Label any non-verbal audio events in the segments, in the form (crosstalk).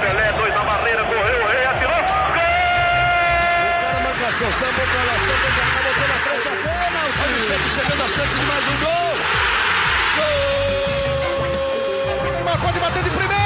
Pelé, dois na barreira, correu, o rei atirou. Gol! O cara marcação, sambou pra lá, sambou pra cá, botou na frente a pênalti. Olha o Santos chegando a chance de mais um gol. Gol! O Neymar pode bater de primeira.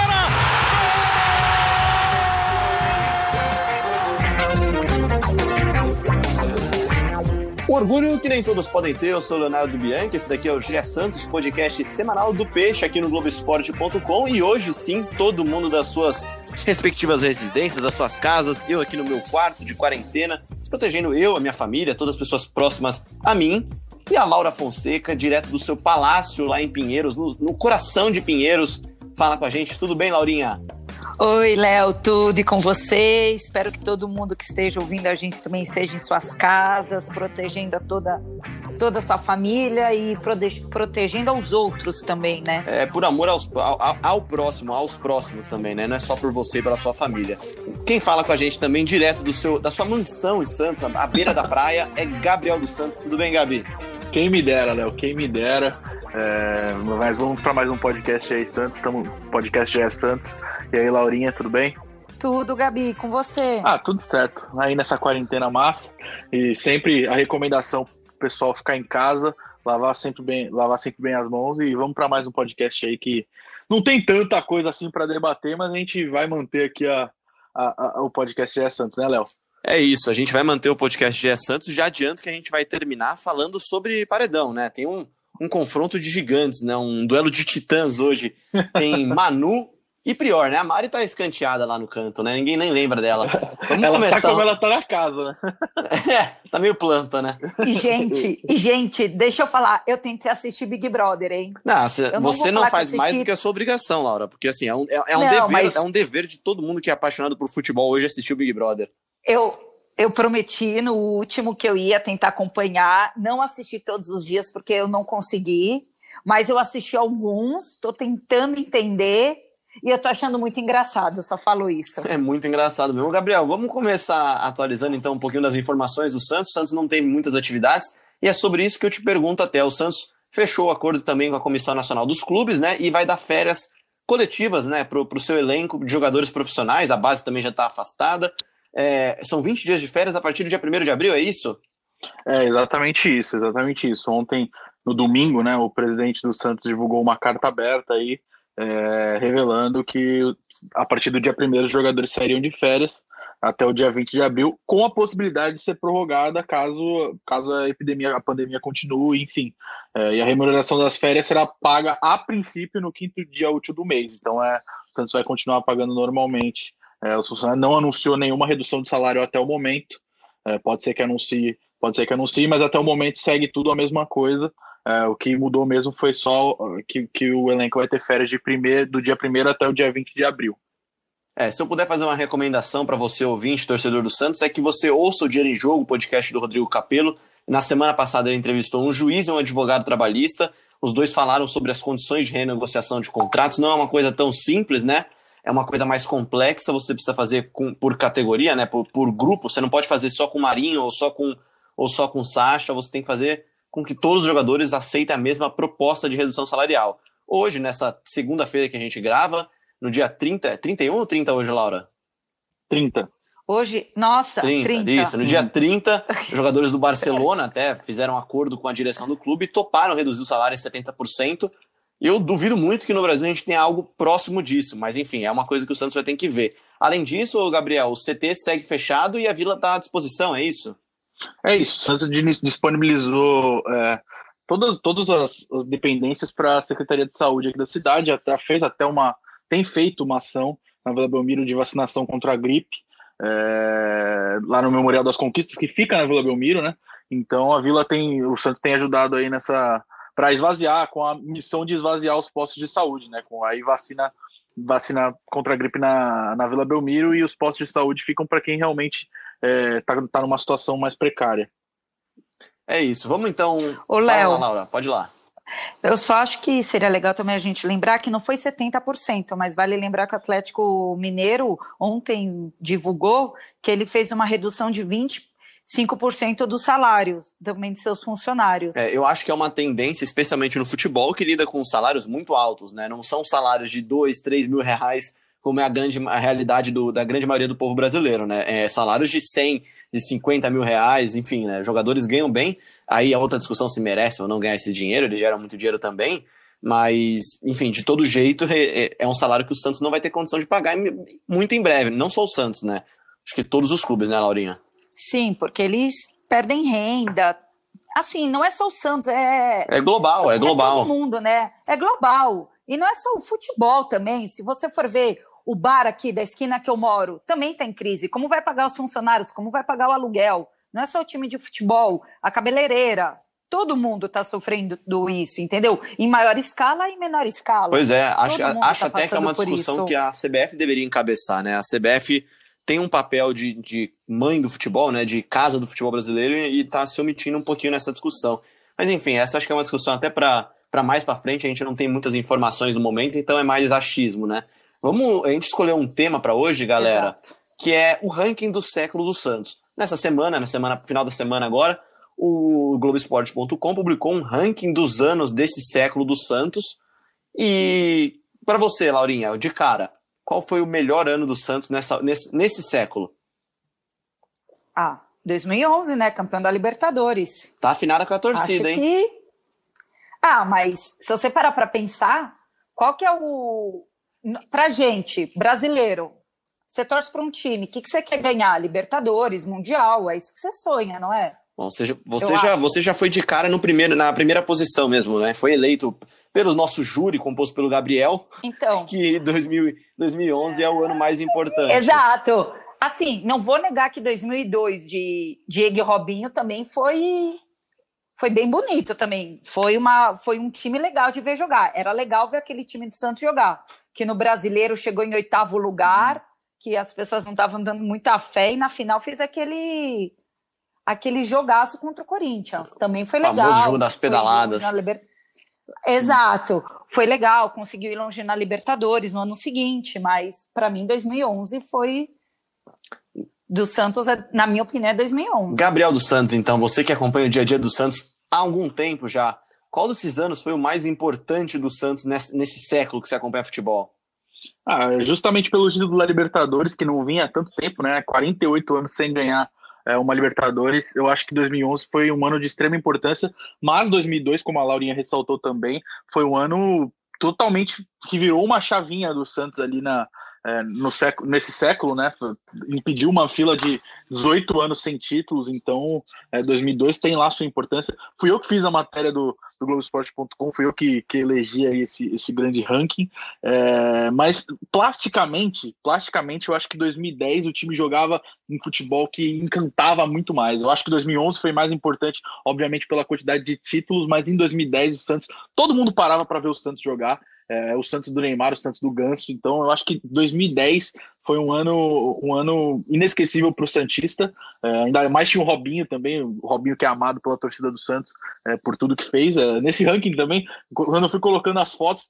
Orgulho que nem todos podem ter, eu sou o Leonardo Bianchi, esse daqui é o Gé Santos, podcast semanal do Peixe aqui no Globoesporte.com e hoje sim, todo mundo das suas respectivas residências, das suas casas, eu aqui no meu quarto de quarentena, protegendo eu, a minha família, todas as pessoas próximas a mim e a Laura Fonseca, direto do seu palácio lá em Pinheiros, no, no coração de Pinheiros, fala com a gente. Tudo bem, Laurinha? Oi, Léo, tudo e com você? Espero que todo mundo que esteja ouvindo a gente também esteja em suas casas, protegendo a toda, toda a sua família e prote- protegendo aos outros também, né? É por amor aos, ao, ao próximo, aos próximos também, né? Não é só por você e pela sua família. Quem fala com a gente também, direto do seu, da sua mansão em Santos, à beira da praia, é Gabriel dos Santos. Tudo bem, Gabi? Quem me dera, Léo, quem me dera. É, mas vamos para mais um podcast aí, Santos. Estamos podcast já é Santos. E aí, Laurinha, tudo bem? Tudo, Gabi, com você. Ah, tudo certo. Aí nessa quarentena massa. E sempre a recomendação pro pessoal ficar em casa, lavar sempre bem, lavar sempre bem as mãos e vamos para mais um podcast aí que não tem tanta coisa assim para debater, mas a gente vai manter aqui a, a- a- o podcast é Santos, né, Léo? É isso, a gente vai manter o podcast GE Santos. Já adianto que a gente vai terminar falando sobre paredão, né? Tem um, um confronto de gigantes, né? Um duelo de titãs hoje. Tem (laughs) Manu e Prior, né? A Mari tá escanteada lá no canto, né? Ninguém nem lembra dela. Vamos Ela começar. tá como ela tá na casa, né? (laughs) É, tá meio planta, né? E, gente, e, gente, deixa eu falar, eu tentei assistir Big Brother, hein? Não, cê- não você não faz mais do que a sua obrigação, Laura. Porque assim, é um, é, é um Não, dever, mas- é um dever de todo mundo que é apaixonado por futebol hoje assistir o Big Brother. Eu, eu prometi no último que eu ia tentar acompanhar, não assisti todos os dias porque eu não consegui, mas eu assisti alguns, estou tentando entender e eu tô achando muito engraçado, eu só falo isso. É muito engraçado mesmo. Gabriel, vamos começar atualizando então um pouquinho das informações do Santos. O Santos não tem muitas atividades e é sobre isso que eu te pergunto até. O Santos fechou o acordo também com a Comissão Nacional dos Clubes, né? E vai dar férias coletivas, né, pro, pro seu elenco de jogadores profissionais. A base também já está afastada. É, são 20 dias de férias a partir do dia 1 de abril, é isso? É exatamente isso, exatamente isso. Ontem, no domingo, né, o presidente do Santos divulgou uma carta aberta aí, é, revelando que a partir do dia 1 os jogadores sairiam de férias até o dia 20 de abril, com a possibilidade de ser prorrogada caso, caso a epidemia, a pandemia continue, enfim. É, e a remuneração das férias será paga a princípio no quinto dia útil do mês. Então é, o Santos vai continuar pagando normalmente. É, o funcionário não anunciou nenhuma redução de salário até o momento. É, pode ser que anuncie, pode ser que anuncie, mas até o momento segue tudo a mesma coisa. É, o que mudou mesmo foi só uh, que, que o elenco vai ter férias de primeiro, do dia 1 até o dia 20 de abril. É, se eu puder fazer uma recomendação para você, ouvinte, torcedor do Santos, é que você ouça o Dinheiro em Jogo, o podcast do Rodrigo Capello. Na semana passada ele entrevistou um juiz e um advogado trabalhista. Os dois falaram sobre as condições de renegociação de contratos. Não é uma coisa tão simples, né? É uma coisa mais complexa. Você precisa fazer com- por categoria, né? Por, por grupo. Você não pode fazer só com o Marinho ou só com ou só com Sacha. Você tem que fazer com que todos os jogadores aceitem a mesma proposta de redução salarial. Hoje, nessa segunda-feira que a gente grava, no dia 30, é 31 ou 30 hoje, Laura? 30. Hoje, nossa, 30, 30. isso. No dia 30, os (laughs) jogadores do Barcelona até fizeram um acordo com a direção do clube e toparam reduzir o salário em 70%. Eu duvido muito que no Brasil a gente tenha algo próximo disso, mas enfim, é uma coisa que o Santos vai ter que ver. Além disso, Gabriel, o CT segue fechado e a Vila está à disposição, é isso? É isso. O Santos dis- disponibilizou é, todas, todas as, as dependências para a Secretaria de Saúde aqui da cidade. Até, fez até uma. tem feito uma ação na Vila Belmiro de vacinação contra a gripe, é, lá no Memorial das Conquistas, que fica na Vila Belmiro, né? Então a Vila tem. O Santos tem ajudado aí nessa. para esvaziar, com a missão de esvaziar os postos de saúde, né? Com aí vacina. Vacina contra a gripe na, na Vila Belmiro e os postos de saúde ficam para quem realmente está tá numa situação mais precária. É isso. Vamos então. Ô, Léo. Laura, pode ir lá. Eu só acho que seria legal também a gente lembrar que não foi 70%, mas vale lembrar que o Atlético Mineiro ontem divulgou que ele fez uma redução de 20, 5% dos salários também de seus funcionários. É, eu acho que é uma tendência, especialmente no futebol, que lida com salários muito altos, né? Não são salários de 2, 3 mil reais, como é a, grande, a realidade do, da grande maioria do povo brasileiro, né? É salários de 100, de 50 mil reais, enfim, né? Jogadores ganham bem, aí a outra discussão se merece ou não ganhar esse dinheiro, eles geram muito dinheiro também, mas, enfim, de todo jeito, é, é um salário que o Santos não vai ter condição de pagar muito em breve, não só o Santos, né? Acho que todos os clubes, né, Laurinha? Sim, porque eles perdem renda. Assim, não é só o Santos, é. É global, é global. É todo mundo, né? É global. E não é só o futebol também. Se você for ver o bar aqui da esquina que eu moro, também está em crise. Como vai pagar os funcionários? Como vai pagar o aluguel? Não é só o time de futebol, a cabeleireira. Todo mundo está sofrendo do isso, entendeu? Em maior escala e menor escala. Pois é, acho, acho tá até que é uma discussão que a CBF deveria encabeçar, né? A CBF tem um papel de, de mãe do futebol, né, de casa do futebol brasileiro e está se omitindo um pouquinho nessa discussão. Mas enfim, essa acho que é uma discussão até para mais para frente, a gente não tem muitas informações no momento, então é mais achismo, né? Vamos, a gente escolheu um tema para hoje, galera, Exato. que é o ranking do século do Santos. Nessa semana, na semana final da semana agora, o Globoesporte.com publicou um ranking dos anos desse século do Santos. E para você, Laurinha, de cara, qual foi o melhor ano do Santos nessa, nesse, nesse século? Ah, 2011, né? Campeão da Libertadores. Tá afinada com a torcida, Acho hein? Que... Ah, mas se você parar para pensar, qual que é o. Pra gente, brasileiro, você torce para um time, o que, que você quer ganhar? Libertadores, Mundial, é isso que você sonha, não é? Bom, você, você, já, você já foi de cara no primeiro, na primeira posição mesmo, né? Foi eleito pelo nosso júri, composto pelo Gabriel, então, (laughs) que 2000, 2011 é o ano mais importante. Exato. Assim, não vou negar que 2002 de Diego e Robinho também foi foi bem bonito também. Foi uma foi um time legal de ver jogar. Era legal ver aquele time do Santos jogar, que no Brasileiro chegou em oitavo lugar, que as pessoas não estavam dando muita fé e na final fez aquele aquele jogaço contra o Corinthians. Também foi legal. O famoso jogo das pedaladas. Liber... Exato. Foi legal, conseguiu ir longe na Libertadores no ano seguinte, mas para mim 2011 foi do Santos, é, na minha opinião, é 2011. Gabriel dos Santos, então, você que acompanha o dia a dia do Santos há algum tempo já, qual desses anos foi o mais importante do Santos nesse, nesse século que você acompanha futebol? Ah, justamente pelo título da Libertadores, que não vinha há tanto tempo, né? 48 anos sem ganhar é, uma Libertadores. Eu acho que 2011 foi um ano de extrema importância, mas 2002, como a Laurinha ressaltou também, foi um ano totalmente que virou uma chavinha do Santos ali na, é, no século, nesse século, né, impediu uma fila de 18 anos sem títulos, então é, 2002 tem lá sua importância. Fui eu que fiz a matéria do, do Globoesporte.com, fui eu que, que elegi esse, esse grande ranking, é, mas plasticamente, plasticamente eu acho que 2010 o time jogava um futebol que encantava muito mais. Eu acho que 2011 foi mais importante, obviamente pela quantidade de títulos, mas em 2010 o Santos, todo mundo parava para ver o Santos jogar, é, o Santos do Neymar, o Santos do Ganso. Então, eu acho que 2010 foi um ano, um ano inesquecível para o Santista. É, ainda mais tinha o Robinho também, o Robinho que é amado pela torcida do Santos é, por tudo que fez. É, nesse ranking também, quando eu fui colocando as fotos,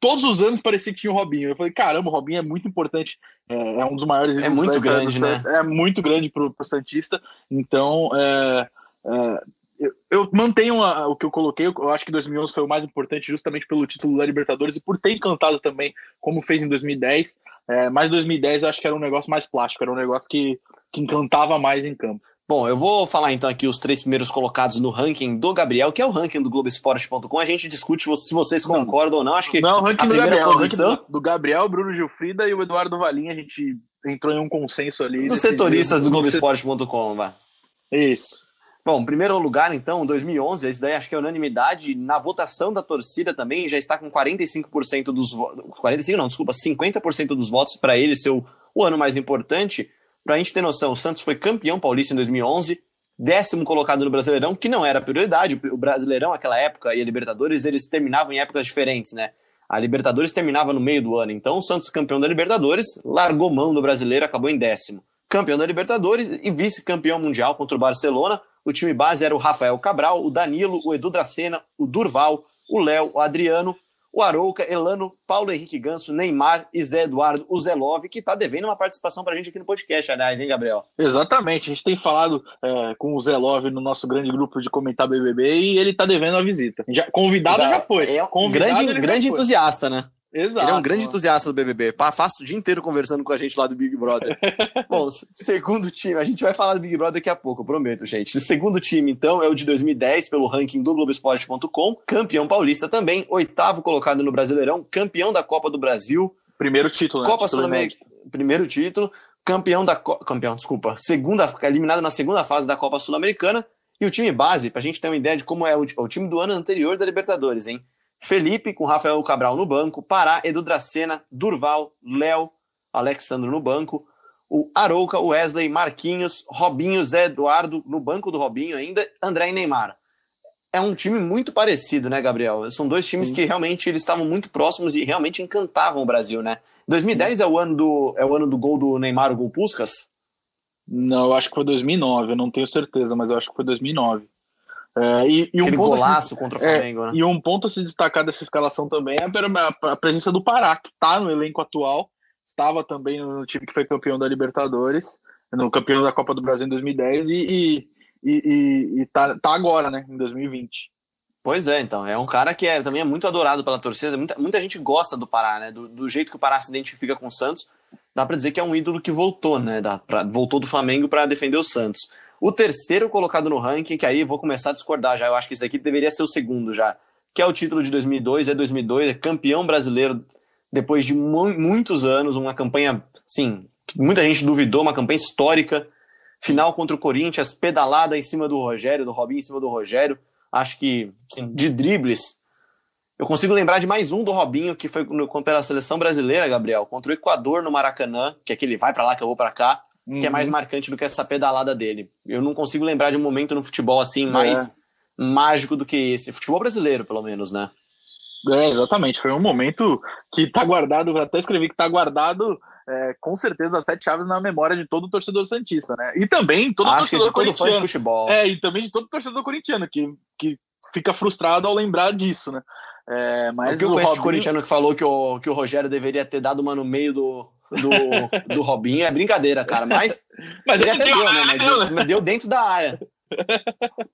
todos os anos parecia que tinha o Robinho. Eu falei, caramba, o Robinho é muito importante, é, é um dos maiores. É muito grande, né? É muito grande para o Santista. Então, é, é eu, eu mantenho a, o que eu coloquei. Eu acho que 2011 foi o mais importante, justamente pelo título da Libertadores e por ter encantado também, como fez em 2010. É, mas 2010 eu acho que era um negócio mais plástico, era um negócio que, que encantava mais em campo. Bom, eu vou falar então aqui os três primeiros colocados no ranking do Gabriel, que é o ranking do Globoesporte.com. A gente discute se vocês concordam ou não. Acho que não, o ranking do Gabriel, posição... do, do, Gabriel, Bruno Gilfrida e o Eduardo Valim, a gente entrou em um consenso ali. Dos setoristas do Globoesporte.com, vai. Isso. Bom, primeiro lugar, então, 2011, esse daí acho que é unanimidade. Na votação da torcida também já está com 45% dos votos. 45% não, desculpa, 50% dos votos para ele ser o, o ano mais importante. Para a gente ter noção, o Santos foi campeão paulista em 2011, décimo colocado no Brasileirão, que não era prioridade. O Brasileirão, naquela época, e a Libertadores, eles terminavam em épocas diferentes, né? A Libertadores terminava no meio do ano. Então, o Santos, campeão da Libertadores, largou mão do brasileiro, acabou em décimo. Campeão da Libertadores e vice-campeão mundial contra o Barcelona o time base era o Rafael Cabral, o Danilo, o Edu Dracena, o Durval, o Léo, o Adriano, o Arouca, Elano, Paulo Henrique Ganso, Neymar e Zé Eduardo Uzelov, que está devendo uma participação para a gente aqui no podcast, aliás, hein, Gabriel? Exatamente, a gente tem falado é, com o Zelov no nosso grande grupo de comentar BBB e ele está devendo a visita. Já, convidado já, já foi. É um grande, grande entusiasta, né? Exato. Ele é um grande entusiasta do BBB. Passa o dia inteiro conversando com a gente lá do Big Brother. (laughs) Bom, segundo time, a gente vai falar do Big Brother daqui a pouco, eu prometo, gente. O segundo time, então, é o de 2010, pelo ranking do Globoesporte.com, campeão paulista também, oitavo colocado no Brasileirão, campeão da Copa do Brasil. Primeiro título, né? Copa Sul-Americana. Primeiro título, campeão da Co... campeão, desculpa, segunda, eliminado na segunda fase da Copa Sul-Americana. E o time base, pra gente ter uma ideia de como é o, o time do ano anterior da Libertadores, hein? Felipe com Rafael Cabral no banco, Pará, Edu Dracena, Durval, Léo, Alexandro no banco, o Arouca, Wesley, Marquinhos, Robinho, Zé Eduardo no banco do Robinho ainda, André e Neymar. É um time muito parecido, né, Gabriel? São dois times Sim. que realmente eles estavam muito próximos e realmente encantavam o Brasil, né? 2010 é o ano do é o ano do gol do Neymar, o gol Puskas? Não, eu acho que foi 2009, eu não tenho certeza, mas eu acho que foi 2009. É, e, e, um golaço se, contra o Flamengo, é, né? E um ponto a se destacar dessa escalação também é a, a presença do Pará, que está no elenco atual, estava também no time que foi campeão da Libertadores, no campeão da Copa do Brasil em 2010 e, e, e, e tá, tá agora, né, em 2020. Pois é, então. É um cara que é, também é muito adorado pela torcida. Muita, muita gente gosta do Pará, né? Do, do jeito que o Pará se identifica com o Santos. Dá para dizer que é um ídolo que voltou, né? Pra, voltou do Flamengo para defender o Santos. O terceiro colocado no ranking, que aí vou começar a discordar já, eu acho que isso aqui deveria ser o segundo já, que é o título de 2002, é 2002, é campeão brasileiro depois de mu muitos anos, uma campanha, sim, muita gente duvidou, uma campanha histórica, final contra o Corinthians, pedalada em cima do Rogério, do Robinho em cima do Rogério, acho que, sim, de dribles. Eu consigo lembrar de mais um do Robinho, que foi no, pela seleção brasileira, Gabriel, contra o Equador no Maracanã, que é aquele vai para lá que eu vou para cá, uhum. que é mais uhum. marcante do que essa pedalada dele. Eu não consigo lembrar de um momento no futebol assim mais é. mágico do que esse. Futebol brasileiro, pelo menos, né? É, exatamente. Foi um momento que tá guardado, até escrevi que tá guardado é, com certeza as sete chaves na memória de todo torcedor santista, né? E também todo Acho torcedor de todo fã de futebol. É, e também de todo torcedor corintiano que, que fica frustrado ao lembrar disso, né? É, mas o que eu conheço Robinho... corintiano que falou que o, que o Rogério deveria ter dado uma no meio do, do, do Robinho é brincadeira, cara. Mas, (laughs) mas ele até deu, né? Mas deu, deu dentro da área. (laughs)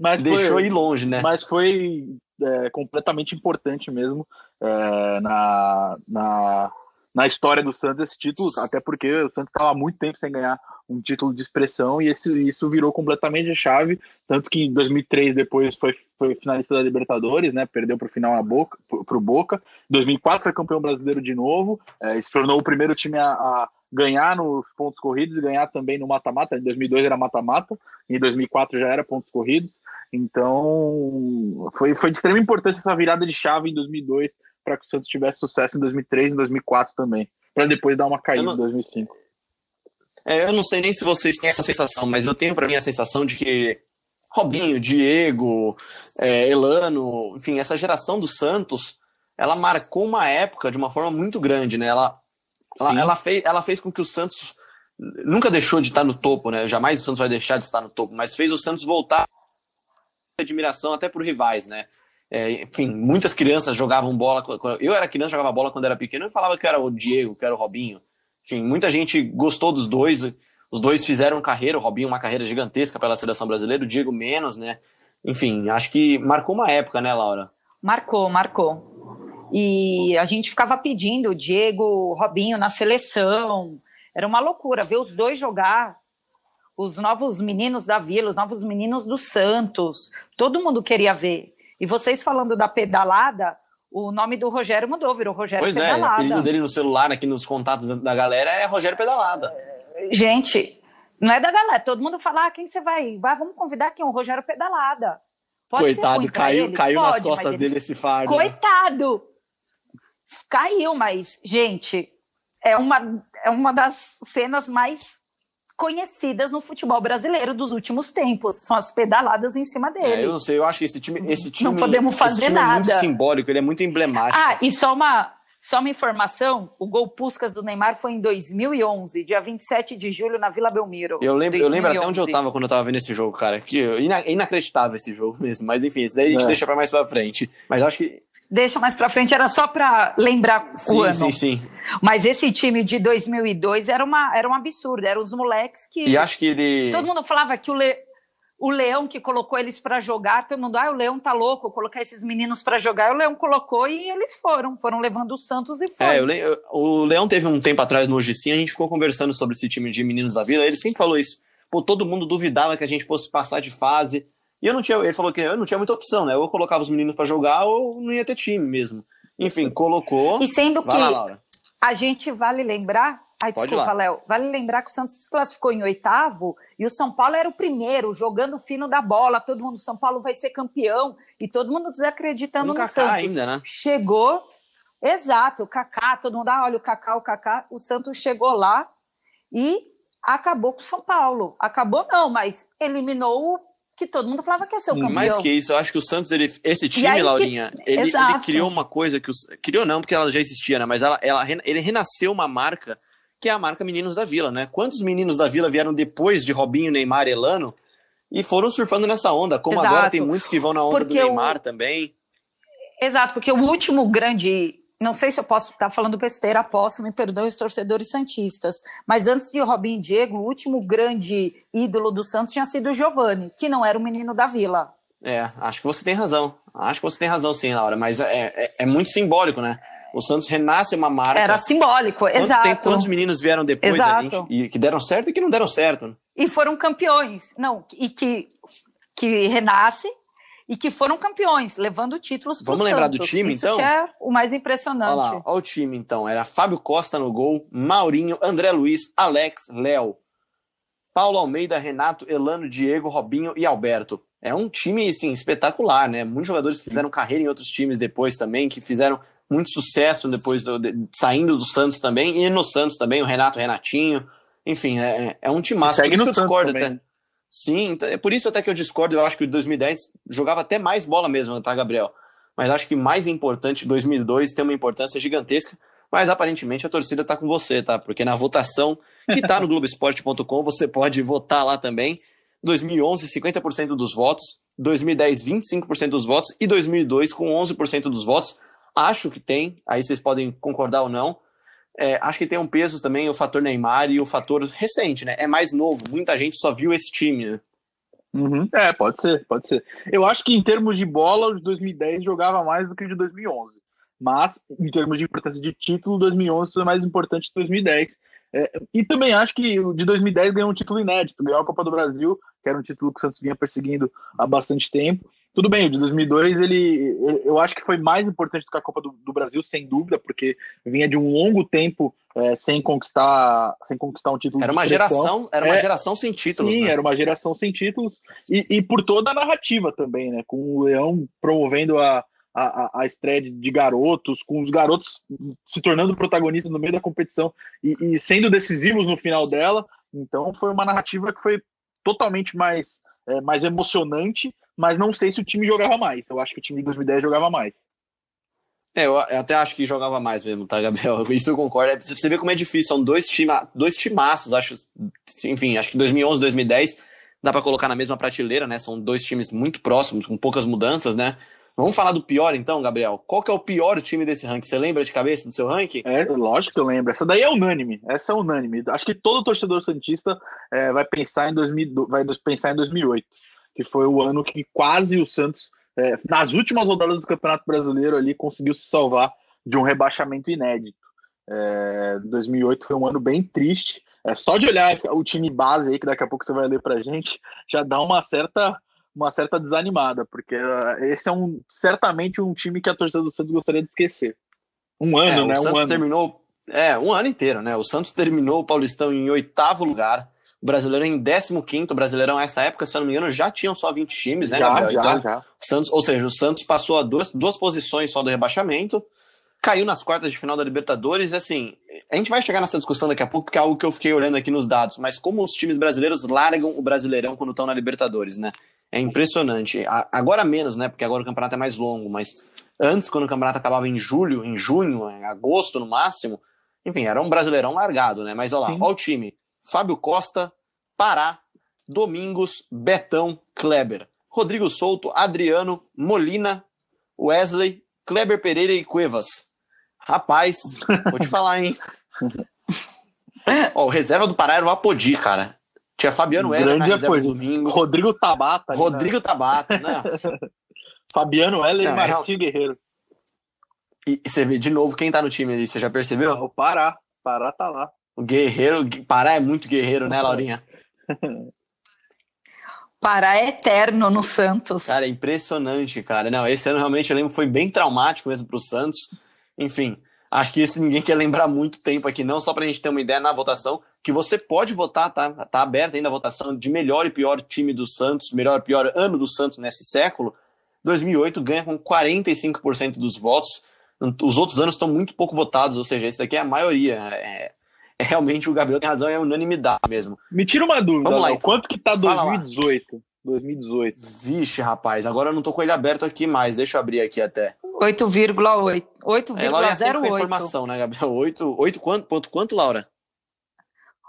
Mas Deixou foi, ir longe, né? Mas foi é, completamente importante mesmo é, na, na, na história do Santos esse título, até porque o Santos estava há muito tempo sem ganhar um título de expressão e esse, isso virou completamente a chave, tanto que em 2003 depois foi, foi finalista da Libertadores, né, perdeu para o final a Boca, para o Boca, 2004 foi campeão brasileiro de novo, é, se tornou o primeiro time a, a, ganhar nos pontos corridos e ganhar também no mata-mata, em 2002 era mata-mata, em 2004 já era pontos corridos, então foi, foi de extrema importância essa virada de chave em 2002 para que o Santos tivesse sucesso em 2003 e 2004 também, para depois dar uma caída não... em 2005. É, eu não sei nem se vocês têm essa sensação, mas eu tenho para mim a sensação de que Robinho, Diego, é, Elano, enfim, essa geração do Santos, ela marcou uma época de uma forma muito grande, né? Ela, ela, ela, fez, ela fez com que o Santos nunca deixou de estar no topo, né? Jamais o Santos vai deixar de estar no topo, mas fez o Santos voltar admiração até por rivais, né? É, enfim, muitas crianças jogavam bola. Eu era criança, jogava bola quando era pequeno e falava que era o Diego, que era o Robinho. Enfim, muita gente gostou dos dois. Os dois fizeram carreira, o Robinho uma carreira gigantesca pela seleção brasileira, o Diego menos, né? Enfim, acho que marcou uma época, né, Laura? Marcou, marcou. E a gente ficava pedindo o Diego, Robinho na seleção. Era uma loucura ver os dois jogar. Os novos meninos da Vila, os novos meninos do Santos. Todo mundo queria ver. E vocês falando da pedalada, o nome do Rogério mudou, virou Rogério pois Pedalada. Pois é, o apelido dele no celular, aqui nos contatos da galera, é Rogério Pedalada. Gente, não é da galera, todo mundo fala, ah, quem você vai? vai? Vamos convidar quem? O Rogério Pedalada. Pode Coitado, caiu, caiu Pode, nas costas dele esse fardo. Né? Coitado! Né? Caiu, mas, gente, é uma, é uma das cenas mais conhecidas no futebol brasileiro dos últimos tempos. São as pedaladas em cima dele. É, eu não sei, eu acho que esse time, esse time, não podemos fazer time nada. é muito simbólico, ele é muito emblemático. Ah, e só uma só uma informação, o gol Puscas do Neymar foi em 2011, dia 27 de julho, na Vila Belmiro. Eu lembro, eu lembro até onde eu tava quando eu tava vendo esse jogo, cara. Que ina, inacreditável esse jogo mesmo. Mas enfim, esse daí a gente é. deixa pra mais pra frente. Mas acho que deixa mais para frente, era só para lembrar sim, o ano. Sim, sim, Mas esse time de 2002 era, uma, era um absurdo, eram os moleques que... E acho que ele... Todo mundo falava que o, Le... o Leão que colocou eles para jogar, todo mundo, ah, o Leão tá louco, colocar esses meninos para jogar, o Leão colocou e eles foram, foram levando o Santos e foi. É, o, Le... o Leão teve um tempo atrás no Hoje Sim, a gente ficou conversando sobre esse time de meninos da Vila, ele sempre falou isso, pô, todo mundo duvidava que a gente fosse passar de fase, e eu não tinha, ele falou que eu não tinha muita opção, né? Ou eu colocava os meninos para jogar ou não ia ter time mesmo. Enfim, colocou. E sendo que lá, a gente vale lembrar. Ai, desculpa. Léo. Vale lembrar que o Santos se classificou em oitavo e o São Paulo era o primeiro, jogando fino da bola. Todo mundo, São Paulo vai ser campeão. E todo mundo desacreditando no Santos. ainda, né? Chegou, exato, o Kaká, todo mundo, ah, olha o Kaká, o Kaká. O Santos chegou lá e acabou com o São Paulo. Acabou não, mas eliminou o que todo mundo falava que ser o campeão. Mais que isso, eu acho que o Santos, ele, esse time, que- Laurinha, ele, ele Exato. criou uma coisa que. Os, criou não, porque ela já existia, né? Mas ela, ela, ele renasceu uma marca que é a marca Meninos da Vila, né? Quantos meninos da Vila vieram depois de Robinho, Neymar, Elano e foram surfando nessa onda? Como Exato. agora tem muitos que vão na onda Porque do o- Neymar também. Exato, porque o último grande. Não sei se eu posso estar falando besteira, posso, me perdoem os torcedores santistas. Mas antes de Robinho e Diego, o último grande ídolo do Santos tinha sido o Giovani, que não era o menino da vila. É, acho que você tem razão. Acho que você tem razão, sim, Laura. Mas é, é, é muito simbólico, né? O Santos renasce uma marca. Era simbólico, Quanto exato. tem- quantos meninos vieram depois Exato. ali, e que deram certo e que não deram certo? E foram campeões. Não, e que, que renasce e que foram campeões, levando títulos para Vamos lembrar do time, Isso então? que é o mais Olha impressionante. lá, olha o time então. Era Fábio Costa no gol, Maurinho, André Luiz, Alex, Léo, Paulo Almeida, Renato, Elano, Diego, Robinho e Alberto. É um time, assim, espetacular, né? Muitos jogadores que fizeram carreira em outros times depois também, que fizeram muito sucesso depois, do- de- saindo do Santos também, e no Santos também, o Renato, o Renatinho. Enfim, é, é um time massa. Segue Por isso no que eu discordo também, até. Sim, então, é por isso até que eu discordo. Eu acho que o 2010 jogava até mais bola mesmo, tá, Gabriel? Mas acho que mais importante, 2002 tem uma importância gigantesca. Mas aparentemente a torcida tá com você, tá? Porque na votação que tá no (laughs) Globoesporte.com você pode votar lá também. 2011, 50% dos votos. 2010, 25% dos votos. E 2002, com 11% dos votos. Acho que tem, aí vocês podem concordar ou não. É, acho que tem um peso também o fator Neymar e o fator recente, né? É mais novo. Muita gente só viu esse time, né? Uhum. É, pode ser, pode ser. Eu acho que em termos de bola, o de 2010 jogava mais do que o de 2011. Mas, em termos de importância de título, 2011 foi mais importante que 2010. É, e também acho que o de 2010 ganhou um título inédito, ganhou a Copa do Brasil, que era um título que o Santos vinha perseguindo há bastante tempo. Tudo bem, o de 2002 ele, eu acho que foi mais importante do que a Copa do, do Brasil, sem dúvida, porque vinha de um longo tempo é, sem conquistar, sem conquistar um título. Era uma geração, era uma É, geração sem títulos, Sim, né? era uma geração sem títulos e, e por toda a narrativa também, né? Com o Leão promovendo a, a, a estreia de, garotos, com os garotos se tornando protagonistas no meio da competição e, e sendo decisivos no final dela. Então foi uma narrativa que foi totalmente mais, é, mais emocionante, mas não sei se o time jogava mais. Eu acho que o time de 2010 jogava mais. É, eu, até acho que jogava mais mesmo, tá, Gabriel? (laughs) Isso eu concordo. É, Você vê como é difícil, são dois, tima, dois timaços, acho. Enfim, acho que 2011, 2010 dá pra colocar na mesma prateleira, né? São dois times muito próximos, com poucas mudanças, né? Vamos falar do pior então, Gabriel? Qual que é o pior time desse ranking? Você lembra de cabeça do seu ranking? É, lógico que eu lembro. Essa daí é unânime. Essa é unânime. Acho que todo torcedor santista é, vai pensar em 2000, vai pensar em 2008, que foi o ano que quase o Santos, é, nas últimas rodadas do Campeonato Brasileiro ali, conseguiu se salvar de um rebaixamento inédito. É, 2008 foi um ano bem triste. É, só de olhar o time base aí, que daqui a pouco você vai ler pra gente, já dá uma certa uma certa desanimada, porque uh, esse é um certamente um time que a torcida do Santos gostaria de esquecer. Um ano, é, né? O Santos um ano. terminou. É, um ano inteiro, né? O Santos terminou o Paulistão em oitavo lugar, o Brasileirão em 15 o Brasileirão nessa época, se eu não me engano, já tinham só 20 times, né, já, Gabriel? já, então, já. Santos, ou seja, o Santos passou a duas, duas posições só do rebaixamento, caiu nas quartas de final da Libertadores. Assim, a gente vai chegar nessa discussão daqui a pouco, porque é algo que eu fiquei olhando aqui nos dados, mas como os times brasileiros largam o Brasileirão quando estão na Libertadores, né? É impressionante. Agora menos, né? Porque agora o campeonato é mais longo, mas antes, quando o campeonato acabava em julho, em junho, em agosto no máximo, enfim, era um brasileirão largado, né? Mas olha lá, Sim. olha o time: Fábio Costa, Pará, Domingos, Betão, Kleber, Rodrigo Souto, Adriano, Molina, Wesley, Kleber Pereira e Cuevas. Rapaz, vou te (laughs) falar, hein? Ó, o reserva do Pará era o Apodi, cara. Tinha Fabiano Heller na reserva do Domingos. Rodrigo Tabata. ali, né? Rodrigo Tabata, né? (laughs) Fabiano Heller Não, e Marcinho Guerreiro. E e você vê de novo quem tá no time ali, você já percebeu? O Pará. Pará tá lá. O Guerreiro, Pará é muito guerreiro, né, Laurinha? (laughs) Pará é eterno no Santos. Cara, é impressionante, cara. Não, esse ano realmente eu lembro que foi bem traumático mesmo pro Santos. Enfim, acho que esse ninguém quer lembrar muito tempo aqui, não, só pra gente ter uma ideia na votação, que você pode votar, tá? Tá aberta ainda a votação de melhor e pior time do Santos, melhor e pior ano do Santos nesse século. 2008 ganha com 45% dos votos. Os outros anos estão muito pouco votados, ou seja, esse aqui é a maioria. É, é realmente o Gabriel tem razão, é unanimidade mesmo. Me tira uma dúvida, Vamos lá, então. Quanto que tá Fala lá. 2018? 2018. Vixe, rapaz, agora eu não tô com ele aberto aqui mais, deixa eu abrir aqui até. 8,8. É, Laura é sempre com 8,08. informação, né, Gabriel? 8, 8 quanto, ponto quanto, Laura?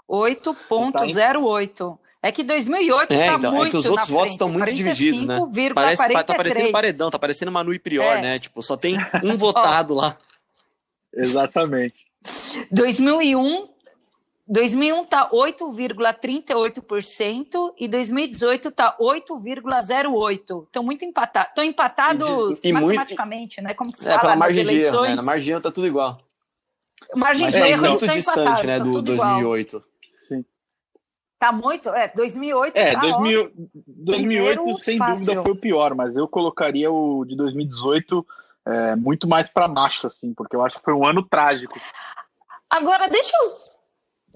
8,08. É que 2008 É, tá então, muito é que os outros votos frente, estão muito divididos, né? 45,43. Parece, tá parecendo paredão, tá parecendo Manu e Prior, É. né? Tipo, só tem um (laughs) votado lá. Exatamente. 2001, 2001 tá 8,38% e 2018 tá 8,08. Estão muito empatados. Estão empatados E diz- e muito- matematicamente, né? Como que se É, fala pela nas margem de erro, eleições? né? Na margem de erro tá tudo igual. Margem Mas de é erro, eles muito distante, né, tá do tudo igual. 2008. Tá muito, é, 2008 É, tá 2000, 2008 Primeiro, sem fácil. dúvida foi o pior, mas eu colocaria o de 2018 é, muito mais pra baixo, assim, porque eu acho que foi um ano trágico. Agora, deixa eu,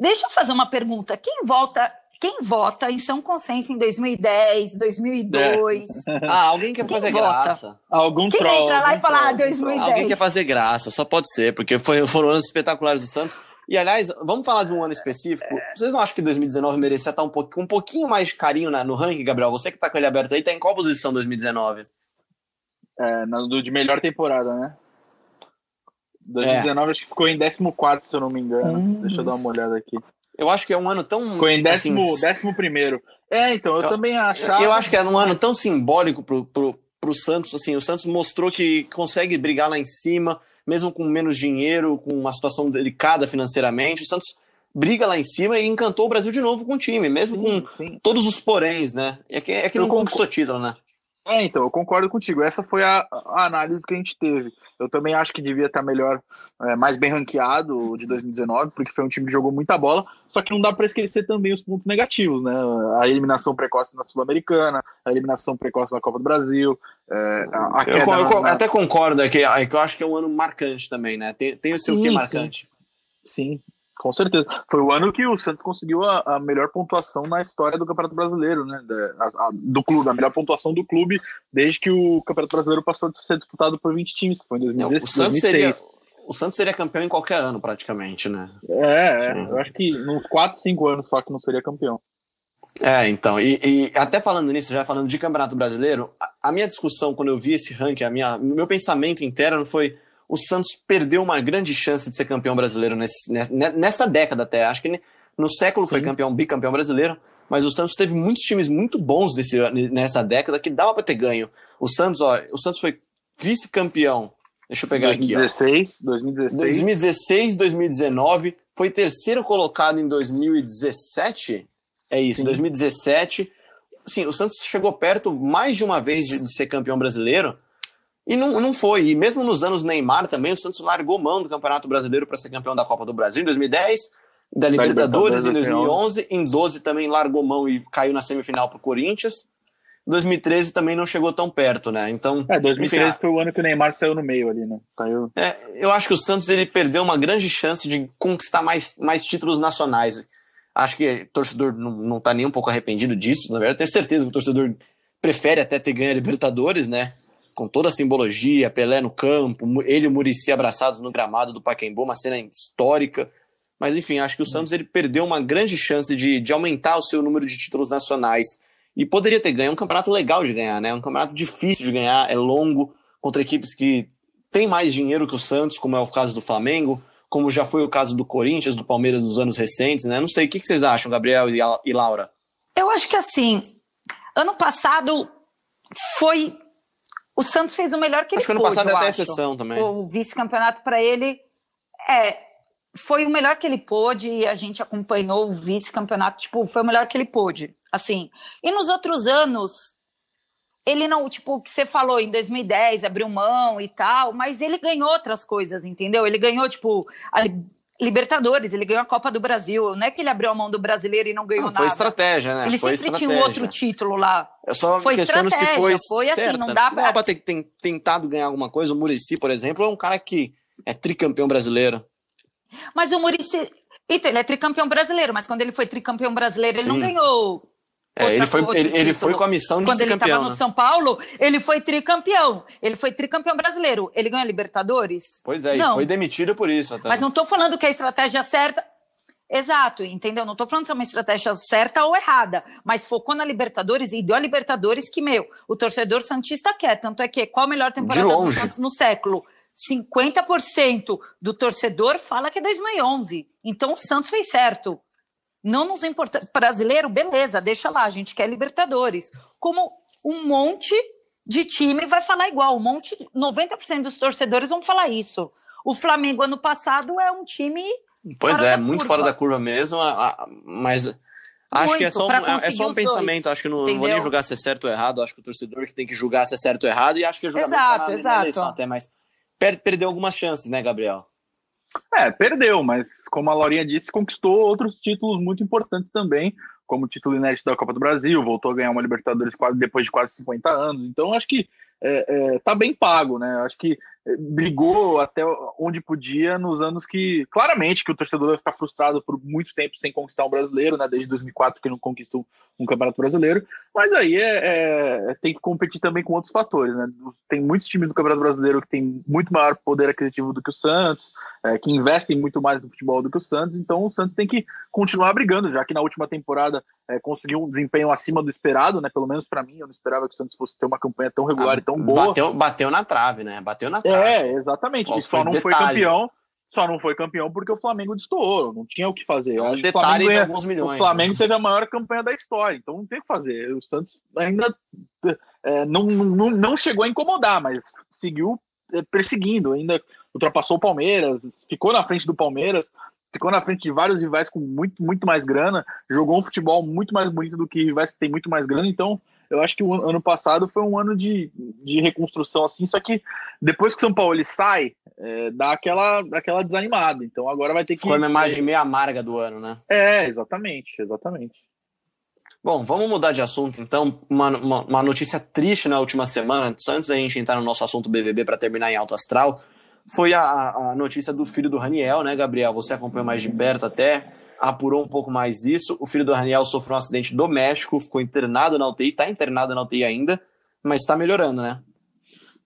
deixa eu fazer uma pergunta. Quem vota, quem vota em São Consenso em 2010, 2002? (laughs) Ah, alguém quer Quem fazer vota? graça. Algum Quem troll, entra lá algum e fala, troll, ah, algum troll. 2010. Alguém quer fazer graça, só pode ser, porque foi, foram anos espetaculares do Santos. E, aliás, vamos falar de um ano específico. Vocês não acham que 2019 merecia estar um, pouquinho- com um pouquinho mais de carinho na- no ranking, Gabriel? Você que tá com ele aberto aí, tá em qual posição 2019? É, na- do, de melhor temporada, né? 2019 acho que ficou em 14, se eu não me engano. Hum, Deixa eu dar uma olhada aqui. Eu acho que é um ano tão. Ficou em assim, décimo, décimo primeiro. É, então, eu, Eu- também achava. Eu acho que é um ano tão simbólico pro, pro, pro Santos, assim, o Santos mostrou que consegue brigar lá em cima, mesmo com menos dinheiro, com uma situação delicada financeiramente, o Santos briga lá em cima e encantou o Brasil de novo com o time, mesmo Sim, com sim. todos os poréns, né? É que, é que Eu não concordo. conquistou título, né? É, então, eu concordo contigo. Essa foi a, a análise que a gente teve. Eu também acho que devia estar melhor, é, mais bem ranqueado o de 2019, porque foi um time que jogou muita bola, só que não dá para esquecer também os pontos negativos, né? A eliminação precoce na Sul-Americana, a eliminação precoce na Copa do Brasil, é, a, a Eu, co- eu na- até concordo, que, é que eu acho que é um ano marcante também, né? Tem, tem o seu Sim, sim. marcante. Sim, com certeza. Foi o ano que o Santos conseguiu a, a melhor pontuação na história do Campeonato Brasileiro, né? Da- a- a- do clube, a melhor pontuação do clube desde que o Campeonato Brasileiro passou a ser disputado por 20 times. Foi em Não, 2016. o, Santos 2006. seria, o Santos seria campeão em qualquer ano, praticamente, né? É, é, eu acho que nos 4, 5 anos só que não seria campeão. É, então, e, e até falando nisso, já falando de Campeonato Brasileiro, a, a minha discussão quando eu vi esse ranking, a minha, meu pensamento interno foi o Santos perdeu uma grande chance de ser campeão brasileiro nesse, nessa, década até. Acho que no século foi Sim. campeão, bicampeão brasileiro, mas o Santos teve muitos times muito bons desse, nessa década que dava para ter ganho. O Santos, ó, o Santos foi vice-campeão. Deixa eu pegar aqui, ó. 2016, 2016. 2016, 2019, foi terceiro colocado em 2017. É isso, Sim. 2017. Sim, o Santos chegou perto mais de uma vez de, de ser campeão brasileiro e não, não foi. E mesmo nos anos Neymar também, o Santos largou mão do Campeonato Brasileiro para ser campeão da Copa do Brasil em 2010, da Libertadores em Libertadores, 2011, em 12 também largou mão e caiu na semifinal para o Corinthians. 2013 também não chegou tão perto, né? Então, É, 2013 enfim, foi o ano que o Neymar saiu no meio ali, né? Saiu. é, eu acho que o Santos ele perdeu uma grande chance de conquistar mais, mais títulos nacionais. Acho que o torcedor não, não tá nem um pouco arrependido disso. Na verdade, eu tenho certeza que o torcedor prefere até ter ganho a Libertadores, né? Com toda a simbologia, Pelé no campo, ele e o Murici abraçados no gramado do Pacaembu, uma cena histórica. Mas enfim, acho que o Santos ele perdeu uma grande chance de, de aumentar o seu número de títulos nacionais. E poderia ter ganho. É um campeonato legal de ganhar, né? É um campeonato difícil de ganhar, é longo, contra equipes que têm mais dinheiro que o Santos, como é o caso do Flamengo, como já foi o caso do Corinthians, do Palmeiras nos anos recentes, né? Não sei, o que vocês acham, Gabriel e Laura? Eu acho que assim, ano passado foi o Santos fez o melhor que ele pôde. Acho que ano passado é até exceção também. O vice-campeonato para ele é foi o melhor que ele pôde e a gente acompanhou o vice-campeonato, tipo, foi o melhor que ele pôde, assim. E nos outros anos, ele não, tipo, o que você falou em 2010, abriu mão e tal, mas ele ganhou outras coisas, entendeu? Ele ganhou, tipo, a Libertadores, ele ganhou a Copa do Brasil. Não é que ele abriu a mão do brasileiro e não ganhou não, foi nada. Foi estratégia, né? Ele foi sempre estratégia. tinha um outro título lá. Eu só foi questiono se foi, foi assim, certa. não dá pra... Não dá ter tentado ganhar alguma coisa. O Murici, por exemplo, é um cara que é tricampeão brasileiro. Mas o Murici... Então, ele é tricampeão brasileiro, mas quando ele foi tricampeão brasileiro, ele Sim. não ganhou é, ele, foi, ele, ele, foi com a missão de Quando ser ele estava no né? São Paulo, ele foi tricampeão. Ele foi tricampeão brasileiro. Ele ganhou a Libertadores? Pois é, não. e foi demitido por isso. Até. Mas não estou falando que a estratégia certa. Exato, entendeu? Não estou falando se é uma estratégia certa ou errada, mas focou na Libertadores e deu a Libertadores que, meu, o torcedor Santista quer. Tanto é que qual a melhor temporada do Santos no século? 50% do torcedor fala que é 2011. Então o Santos fez certo. Não nos importa. Brasileiro, beleza, deixa lá, a gente quer Libertadores. Como um monte de time vai falar igual, um monte, 90% dos torcedores vão falar isso. O Flamengo ano passado é um time. Pois é, muito fora da curva mesmo, mas acho muito, que é só um, é só um pensamento. Dois, acho que não, não, vou nem julgar se é certo ou errado. Acho que o torcedor que tem que julgar se é certo ou errado, e acho que é julgamento exato, na, exato. na eleição até, mas per perdeu algumas chances, né, Gabriel? É, perdeu, mas como a Laurinha disse, conquistou outros títulos muito importantes também, como o título inédito da Copa do Brasil, voltou a ganhar uma Libertadores depois de quase 50 anos. Então, acho que é, é, tá bem pago, né? Acho que brigou até onde podia nos anos que, claramente, que o torcedor vai ficar frustrado por muito tempo sem conquistar um brasileiro, né? Desde 2004 que não conquistou um campeonato brasileiro. Mas aí é, é, tem que competir também com outros fatores, né? Tem muitos times do Campeonato Brasileiro que tem muito maior poder aquisitivo do que o Santos, é, que investem muito mais no futebol do que o Santos. Então o Santos tem que continuar brigando, já que na última temporada é, conseguiu um desempenho acima do esperado, né? Pelo menos para mim, eu não esperava que o Santos fosse ter uma campanha tão regular ah, e tão boa. Bateu, bateu na trave, né? Bateu na trave. É, exatamente. e só não detalhe. foi campeão. Só não foi campeão porque o Flamengo destoou, não tinha o que fazer. É um detalhe de alguns milhões. O Flamengo né? teve a maior campanha da história, então não tem o que fazer. O Santos ainda é, não, não, não chegou a incomodar, mas seguiu é, perseguindo, ainda ultrapassou o Palmeiras, ficou na frente do Palmeiras, ficou na frente de vários rivais com muito, muito mais grana, jogou um futebol muito mais bonito do que rivais que tem muito mais grana, então eu acho que o ano passado foi um ano de, de reconstrução assim, só que depois que o São Paulo ele sai, é, dá aquela, aquela desanimada. Então agora vai ter que. Foi uma imagem meio amarga do ano, né? É, exatamente, exatamente. Bom, vamos mudar de assunto então. Uma, uma, uma notícia triste na última semana, antes da gente entrar no nosso assunto BBB para terminar em alto astral, foi a, a notícia do filho do Raniel, né, Gabriel? Você acompanhou mais de perto até apurou um pouco mais isso. O filho do Raniel sofreu um acidente doméstico, ficou internado na UTI, está internado na UTI ainda, mas está melhorando, né?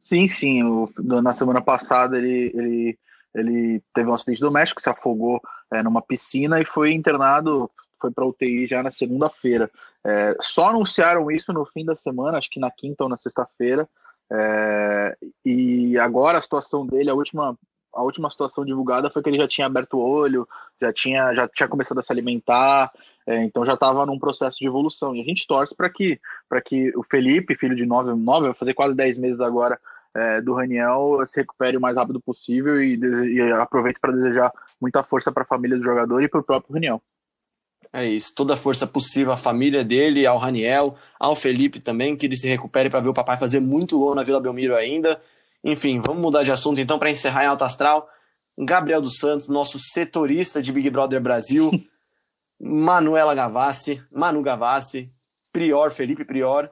Sim, sim. O, na semana passada ele, ele, ele teve um acidente doméstico, se afogou é, numa piscina e foi internado, foi para UTI já na segunda-feira. É, só anunciaram isso no fim da semana, acho que na quinta ou na sexta-feira. É, e agora a situação dele, a última a última situação divulgada foi que ele já tinha aberto o olho, já tinha, já tinha começado a se alimentar, é, então já estava num processo de evolução. E a gente torce para que, que o Felipe, filho de 9, 9, vai fazer quase 10 meses agora é, do Raniel, se recupere o mais rápido possível e, e aproveite para desejar muita força para a família do jogador e para o próprio Raniel. É isso, toda a força possível à família dele, ao Raniel, ao Felipe também, que ele se recupere para ver o papai fazer muito gol na Vila Belmiro ainda. Enfim, vamos mudar de assunto então para encerrar em alto astral. Gabriel dos Santos, nosso setorista de Big Brother Brasil, (laughs) Manuela Gavassi, Manu Gavassi, Prior, Felipe Prior.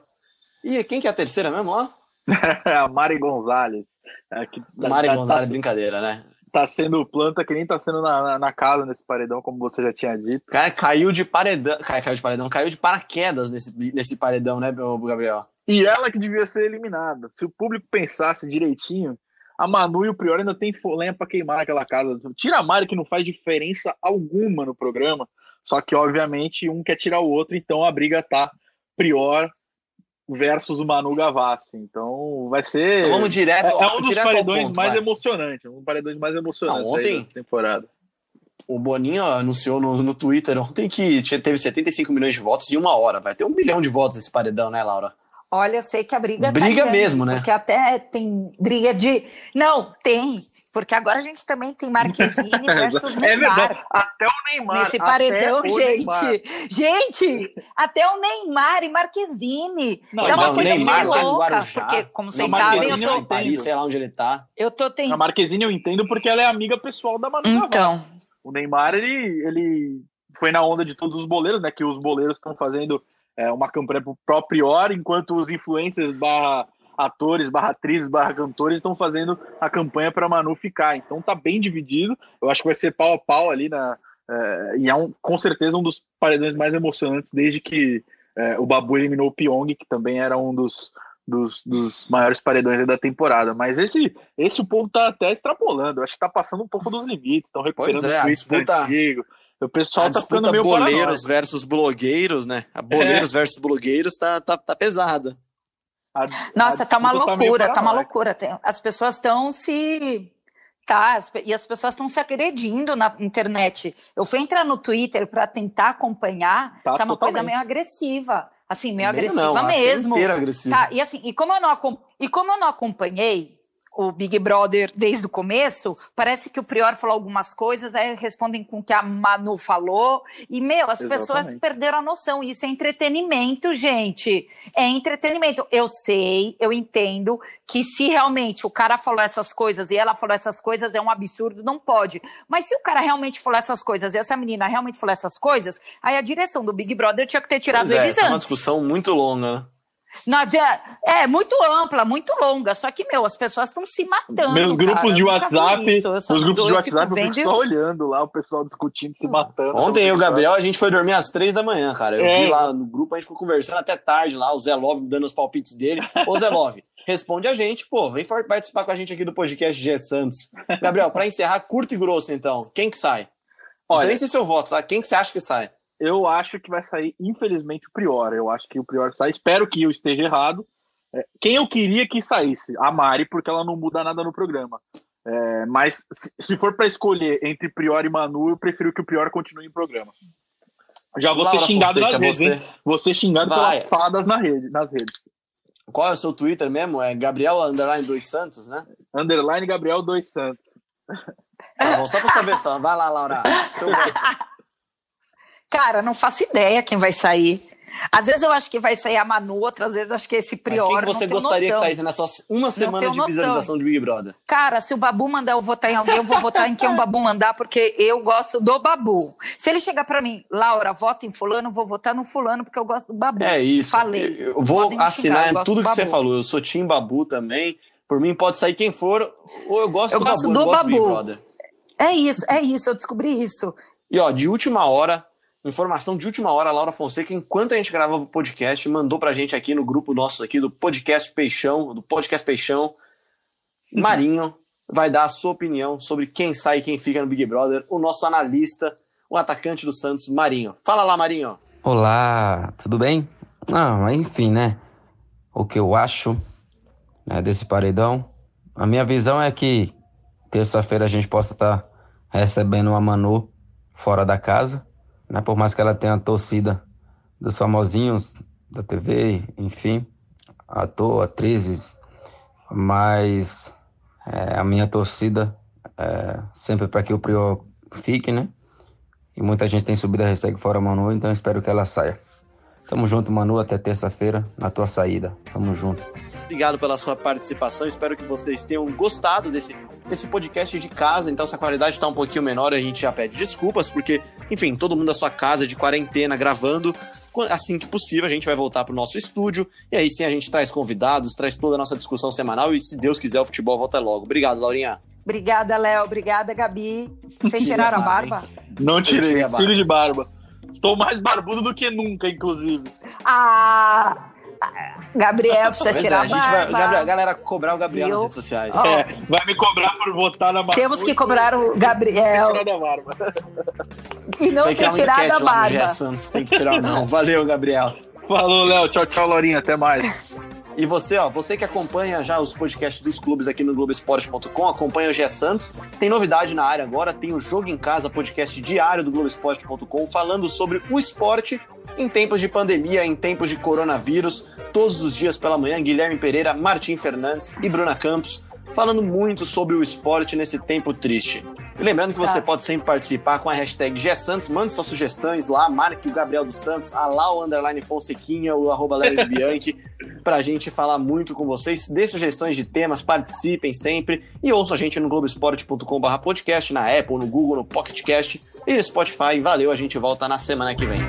E quem que é a terceira mesmo lá? (laughs) a Mari Gonzalez. É, que, Mari tá, Gonzalez, tá, brincadeira, né? Tá sendo planta que nem tá sendo na, na, na, casa nesse paredão, como você já tinha dito. Cara, caiu de paredão. Caiu de paredão, caiu de paraquedas nesse, nesse paredão, né, Gabriel? E ela que devia ser eliminada. Se o público pensasse direitinho, a Manu e o Prior ainda tem lenha para queimar naquela casa. Tira a Mari, que não faz diferença alguma no programa. Só que, obviamente, um quer tirar o outro, então a briga tá Prior versus o Manu Gavassi. Então vai ser. Então vamos direto. É, é um dos paredões ponto, mais vai. emocionantes. Um dos paredões mais emocionantes não, ontem, da temporada. O Boninho anunciou no, no Twitter ontem que teve 75 milhões de votos em uma hora. Vai ter um bilhão de votos esse paredão, né, Laura? Olha, eu sei que a briga Briga tá grande, mesmo, né? Porque até tem briga de. Não, tem. Porque agora a gente também tem Marquezine (laughs) versus É Neymar. verdade. Até o Neymar. Nesse paredão, gente. Neymar. Gente, até o Neymar e Marquezine. Não, tá mas uma coisa Neymar muito tá louca. Guarujá. Porque, como vocês Não, sabem, eu Marquezine tô, eu em Paris, sei lá onde ele tá. eu tô A tentando. Marquezine eu entendo porque ela é amiga pessoal da Manu. Então, O Neymar, ele, ele foi na onda de todos os boleiros, né? Que os boleiros estão fazendo é, uma campanha pro próprio Prior, enquanto os influencers barra atores, barra atrizes, barra cantores estão fazendo a campanha para Manu ficar. Então tá bem dividido. Eu acho que vai ser pau a pau ali na. é, e é um, com certeza um dos paredões mais emocionantes desde que é, o Babu eliminou o Pyong, que também era um dos, dos, dos maiores paredões da temporada. Mas esse, esse o povo tá até extrapolando. Eu acho que tá passando um pouco dos limites, estão recuperando Pois é, tweets disputa- antigos. O pessoal a tá ficando disputa meio boleiros paranoico. versus blogueiros, né? A boleiros versus blogueiros tá, tá, tá pesada. A- nossa, a tá uma meio loucura, tá uma paranoica. loucura. As pessoas estão se. Tá, e as pessoas estão se agredindo na internet. Eu fui entrar no Twitter para tentar acompanhar, Tá, tá, uma coisa totalmente. meio agressiva. Assim, meio Meio agressiva não, acho que é mesmo. inteiro agressivo. Tá, e assim, e como eu não, e como eu não acompanhei o Big Brother desde o começo, parece que o Prior falou algumas coisas, aí respondem com o que a Manu falou, e, meu, as pessoas Exatamente. perderam a noção, isso é entretenimento, gente, é entretenimento. Eu sei, eu entendo que se realmente o cara falou essas coisas e ela falou essas coisas, é um absurdo, não pode. Mas se o cara realmente falou essas coisas e essa menina realmente falou essas coisas, aí a direção do Big Brother tinha que ter tirado Pois é, eles essa é uma antes. discussão muito longa, né? Não adianta. É muito ampla, muito longa. Só que, meu, as pessoas estão se matando. Meus grupos cara. de WhatsApp, meus grupos de WhatsApp, eu vendo- fico só olhando lá, o pessoal discutindo, se matando. Ontem eu e o Gabriel, a gente foi dormir às três da manhã, cara. Eu É. vi lá no grupo, a gente ficou conversando até tarde lá, o Zé Love dando os palpites dele. Ô, Zé Love, (laughs) responde a gente, pô, vem participar com a gente aqui do podcast G Santos. Gabriel, pra encerrar, curto e grosso, então, quem que sai? Não sei Olha, nem se é seu voto, tá? Quem que você acha que sai? Eu acho que vai sair, infelizmente, o Prior. Eu acho que o Prior sai. Espero que eu esteja errado. É, Quem eu queria que saísse? A Mari, porque ela não muda nada no programa. É, mas se, se for para escolher entre Prior e Manu, eu prefiro que o Prior continue em programa. Já vou ser xingado Fonseca, nas redes, você- hein? Vou ser xingado Vai. pelas fadas na rede, nas redes. Qual é o seu Twitter mesmo? É Gabriel Underline dos Santos, né? Underline Gabriel Dois Santos. Tá bom, só pra saber só. Vai lá, Laura. Seu voto. (laughs) Cara, não faço ideia quem vai sair. Às vezes eu acho que vai sair a Manu, outras vezes eu acho que esse Mas Prior. quem que você gostaria noção. que saísse nessa uma semana de visualização de Big Brother? Cara, se o Babu mandar eu votar em alguém, eu vou votar em quem o Babu mandar, porque eu gosto do Babu. Se ele chegar pra mim, Laura, vota em fulano, vou votar no fulano, porque eu gosto do Babu. É isso. Falei. Eu vou Podem assinar xingar, tudo do que você Babu. falou. Eu sou Tim Babu também. Por mim, pode sair quem for. Ou eu gosto Eu do gosto Babu, do eu gosto do Big Babu. Brother. É isso, é isso, eu descobri isso. E ó, de última hora, informação de última hora, a Laura Fonseca, enquanto a gente gravava o podcast, mandou pra gente aqui no grupo nosso aqui do Podcast Peixão, do Podcast Peixão, Marinho vai dar a sua opinião sobre quem sai e quem fica no Big Brother, o nosso analista, o atacante do Santos, Marinho. Fala lá, Marinho. Olá, tudo bem? Ah, enfim, né? O que eu acho né, desse paredão. A minha visão é que terça-feira a gente possa estar recebendo uma Manu fora da casa, né? Por mais que ela tenha a torcida dos famosinhos da TV, enfim, ator, atrizes, mas é, a minha torcida é sempre para que o Prior fique, né? E muita gente tem subido a hashtag fora Manu, então espero que ela saia. Tamo junto, Manu, até terça-feira na tua saída. Tamo junto. Obrigado pela sua participação. Espero que vocês tenham gostado desse, desse podcast de casa. Então, se a qualidade está um pouquinho menor, a gente já pede desculpas, porque, enfim, todo mundo da sua casa de quarentena gravando. Assim que possível, a gente vai voltar para o nosso estúdio. E aí sim a gente traz convidados, traz toda a nossa discussão semanal. E se Deus quiser, o futebol volta logo. Obrigado, Laurinha. Obrigada, Léo. Obrigada, Gabi. Vocês tiraram a barba? Não tirei, tirei a barba. cílio de barba. Estou mais barbudo do que nunca, inclusive. Ah! Gabriel precisa Pois é, tirar a a gente vai, barba. Gabriel, a galera cobrar o Gabriel Viu? nas redes sociais. Ó, É, vai me cobrar por votar na barba. Temos que cobrar o Gabriel Tirar da barba. e não ter tirado a barba. Tem que tirar não. Valeu, Gabriel. Falou, Léo. Tchau, tchau, Laurinha. Até mais. E você, ó, você que acompanha já os podcasts dos clubes aqui no Globoesporte.com, acompanha o Gé Santos. Tem novidade na área agora, tem o Jogo em Casa, podcast diário do Globoesporte.com, falando sobre o esporte Em tempos de pandemia, em tempos de coronavírus, todos os dias pela manhã, Guilherme Pereira, Martim Fernandes e Bruna Campos falando muito sobre o esporte nesse tempo triste. E lembrando que você tá. pode sempre participar com a hashtag GSantos, mande suas sugestões lá, marque o Gabriel dos Santos, a Lau Underline Fonsequinha, o arroba (laughs) Bianchi, pra gente falar muito com vocês. Dê sugestões de temas, participem sempre e ouça a gente no globoesporte.com.br podcast, na Apple, no Google, no Pocket Cast e no Spotify. Valeu, a gente volta na semana que vem.